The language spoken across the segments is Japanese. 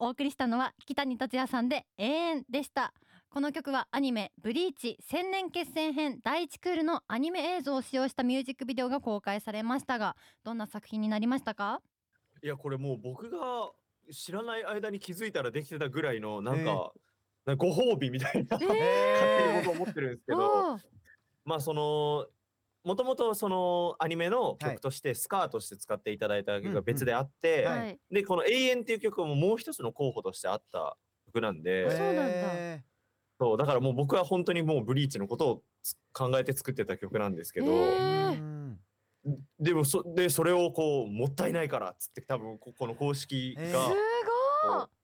お送りしたのは北谷達也さんで永遠でした。この曲はアニメブリーチ千年決戦編第一クールのアニメ映像を使用したミュージックビデオが公開されましたがどんな作品になりましたか？いやこれもう僕が知らない間に気づいたらできてたぐらいのなんか、なんかご褒美みたいな、勝手に僕は思ってるんですけどまあそのもともとそのアニメの曲としてスカーとして使っていただいた曲が別であって、はい。はいでこの「永遠」っていう曲ももう一つの候補としてあった曲なんで、そうなんだ。へそうだからもう僕は本当にもうブリーチのことをつ考えて作ってた曲なんですけど、でもそでそれをこうもったいないからっつって多分ここの公式が、えー。すごい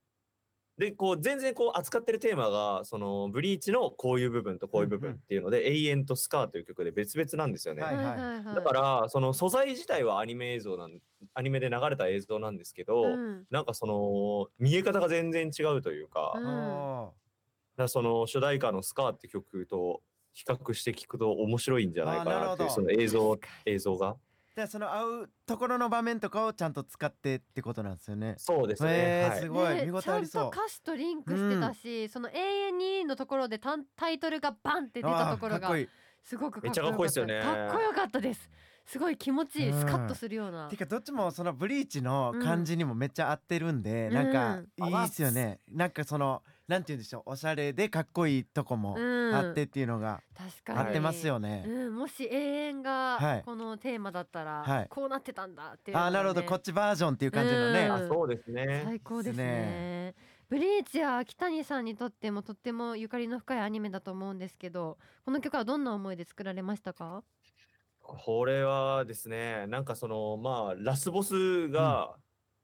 でこう全然こう扱ってるテーマがそのブリーチのこういう部分とこういう部分っていうので「永遠とスカー」という曲で別々なんですよね。はいはい。はいだからその素材自体はアニメ映像なんアニメで流れた映像なんですけど、うん。なんかその見え方が全然違うというか,、うん。おその主題歌の「スカー」って曲と比較して聞くと面白いんじゃないかなっていうその映像映像がじゃあその合うところの場面とかをちゃんと使ってってことなんですよね。そうですね。はい。へーすごいね見応えありそう。ちゃんと歌詞とリンクしてたし、その永遠にのところでタンタイトルがバンって出たところが。すごくめっちゃかっこいいっすよね。かっこよかったです。すごい気持ちいい、うん。スカッとするような。てかどっちもそのブリーチの感じにもめっちゃ合ってるんで、うん。なんかうんいいっすよね。なんかそのなんて言うんでしょうおしゃれでかっこいいとこもうん。あってっていうのが確かに。合ってますよね。うん、もし永遠はい。がこのテーマだったら、はい。こうなってたんだっていうね、あーなるほど。こっちバージョンっていう感じのね。うん。あそうですね。最高ですね。ブリーチは秋谷さんにとってもとってもゆかりの深いアニメだと思うんですけどこの曲はどんな思いで作られましたか？これはですねなんかそのまあラスボスが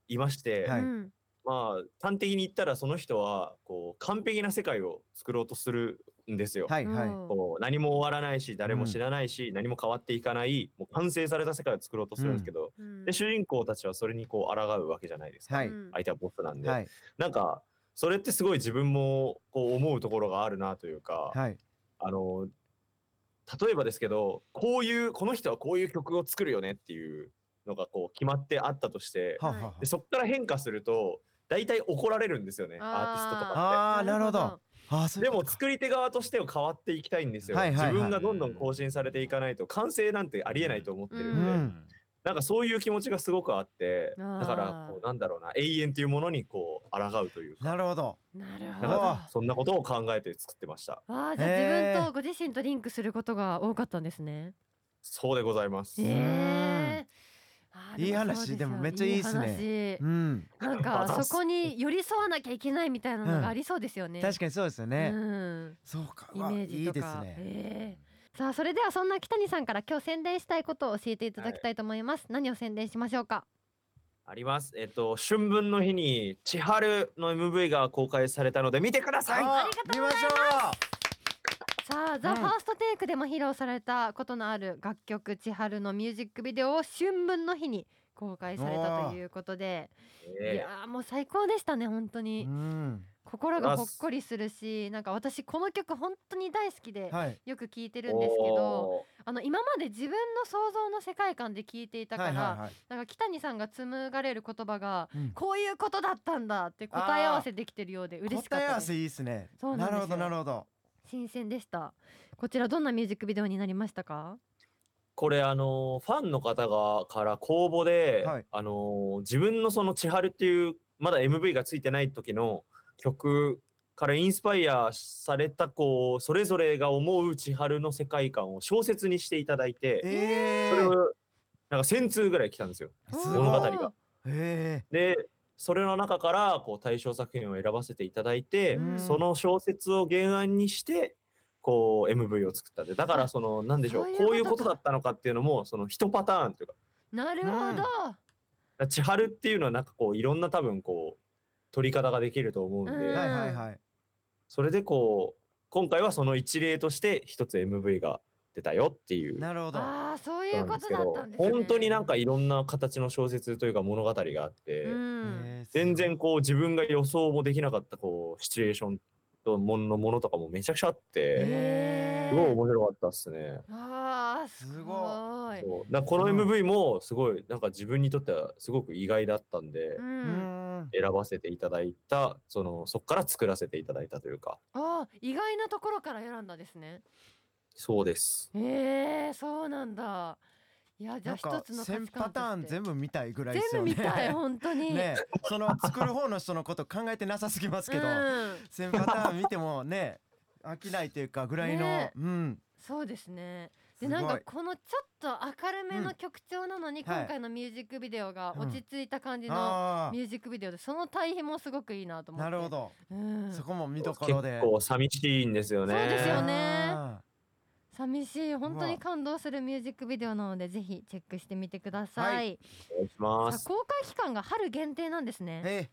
いまして、はい。うんまあ端的に言ったらその人はこう完璧な世界を作ろうとするんですよ。はいはい。うん。こう何も終わらないし誰も知らないし、何も変わっていかないもう完成された世界を作ろうとするんですけど、うん。で主人公たちはそれにこう抗うわけじゃないですか、はい。うん。相手はボスなんで、はい。なんかそれってすごい自分もこう思うところがあるなというか、はい。あの例えばですけどこういうこの人はこういう曲を作るよねっていうのがこう決まってあったとしてはあはあはでそこから変化すると大体怒られるんですよねアーティストとかっああーなるほど。ああでも作り手側としては変わっていきたいんですよ、はいはいはい。自分がどんどん更新されていかないと完成なんてありえないと思ってるんで、うん。なんかそういう気持ちがすごくあってだからこうなんだろうな永遠っていうものにこう抗うというか。なるほど。なるほど。そんなことを考えて作ってました。あーじゃあ自分とご自身とリンクすることが多かったんですね。そうでございます、えーいい話でもめっちゃいいっすねいいうん。話なんかそこに寄り添わなきゃいけないみたいなのがありそうですよね。確かにそうですよね。うん、そうか。イメージとか。いいですね。ええさあそれではそんな北谷さんから今日宣伝したいことを教えていただきたいと思います。何を宣伝しましょうか？あります。えっと、春分の日に千春の MV が公開されたので見てください。あ見ましょさあ、ザ・うんファーストテイクでも披露されたことのある楽曲「千春」のミュージックビデオを春分の日に公開されたということでいえやーもう最高でしたね本当う。にうん。心がほっこりするしなんか私この曲本当に大好きではい。よく聴いてーるんですけどおあの今まで自分の想像の世界観で聴いていたかはいらはいはい。なんか北谷さんが紡がれる言葉がうんこういうことだったんだって答え合わせできてるようで嬉しかったです答え合わせいいですね。そうなんですよるほどなるほど。新鮮でした。こちらどんなミュージックビデオになりましたか？これあのファンの方がから公募で、はい。あの自分のその千春っていうまだ MV がついてない時の曲からインスパイアされたこうそれぞれが思う千春の世界観を小説にしていただいて、ええそれをなんか1000通ぐらい来たんですよ。す物語。が。えでそれの中からこう対象作品を選ばせていただいて、うん。その小説を原案にしてこう MV を作ったんでだからそのなんでしょうそういうこういうことだったのかっていうのもその一パターンというか。なるほど、うん。千春っていうのはなんかこういろんな多分こう取り方ができると思うんで、うん。えはいはいはい。それでこう今回はその一例として一つ MV が出たよっていう。なるほど。ああそういうことだったんですね。本当になんかいろんな形の小説というか物語があって。全然こう自分が予想もできなかったこうシチュエーションともののものとかもめちゃくちゃあってへすごい面白かったっすね。あーすすごごい。そう。だこの MV もすごいなんか自分にとってはすごく意外だったんでう、うん。選ばせていただいたそのそこから作らせていただいたというか。あー意外なところから選んだですねそうです。えー、そうなんだ。いやじゃあ一つの価1000値観パターン全部見たいぐらいです全よね。部見たい本当に。ね その作る方の人のこと考えてなさすぎますけど、うん、1000パターン見てもね飽きないというかぐらいの、ねうん。そうですね。でなんかこのちょっと明るめうんの曲調なのに、はい今回のミュージックビデオがうん落ち着いた感じのあミュージックビデオでその対比もすごくいいなとあ思って。なるほど、うん、そこも見どこ結ろで。構寂しいんですよね。そうですよね。あ寂しい。本当に感動するミュージックビデオなのでぜひチェックしてみてくださ、はい。お願いします。公開期間が春限定なんですーね。え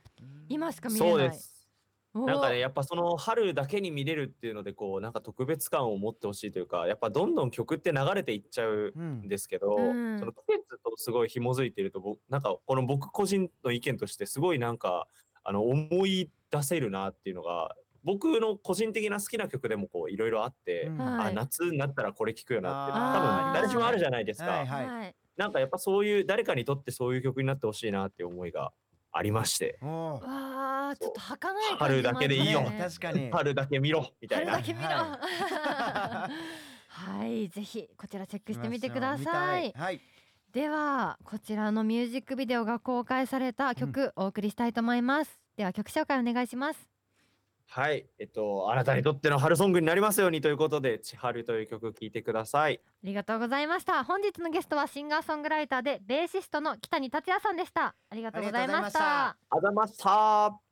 今しか見れない。そうです。おー。なんかねやっぱその春だけに見れるっていうのでこうなんか特別感を持ってほしいというかやっぱどんどん曲って流れていっちゃううんんですけど、うん。その季節とすごい紐づいていると僕なんかこの僕個人の意見としてすごいなんかあの思い出せるなっていうのが僕の個人的な好きな曲でもこういろいろあって、うん。はい。あ夏になったらこれ聴くよなって多分誰しもあるじゃないですか、はいはい。はいなんかやっぱそういう誰かにとってそういう曲になってほしいなっていう思いがありまして。わあちょっと儚い感じ春だけでいいよね確かに。春だけ見ろみたいな。春だけ見ろ。は はい、ぜひこちらチェックしてみてくだ見さい。たはい。ではこちらのミュージックビデオが公開された曲、お送りしたいと思います。では曲紹介お願いします。はい、えっと、あなたにとっての春ソングになりますようにということで、千春という曲聴いてください。ありがとうございました。本日のゲストはシンガーソングライターでベーシストの北谷達也さんでした。ありがとうございましありがとうございました。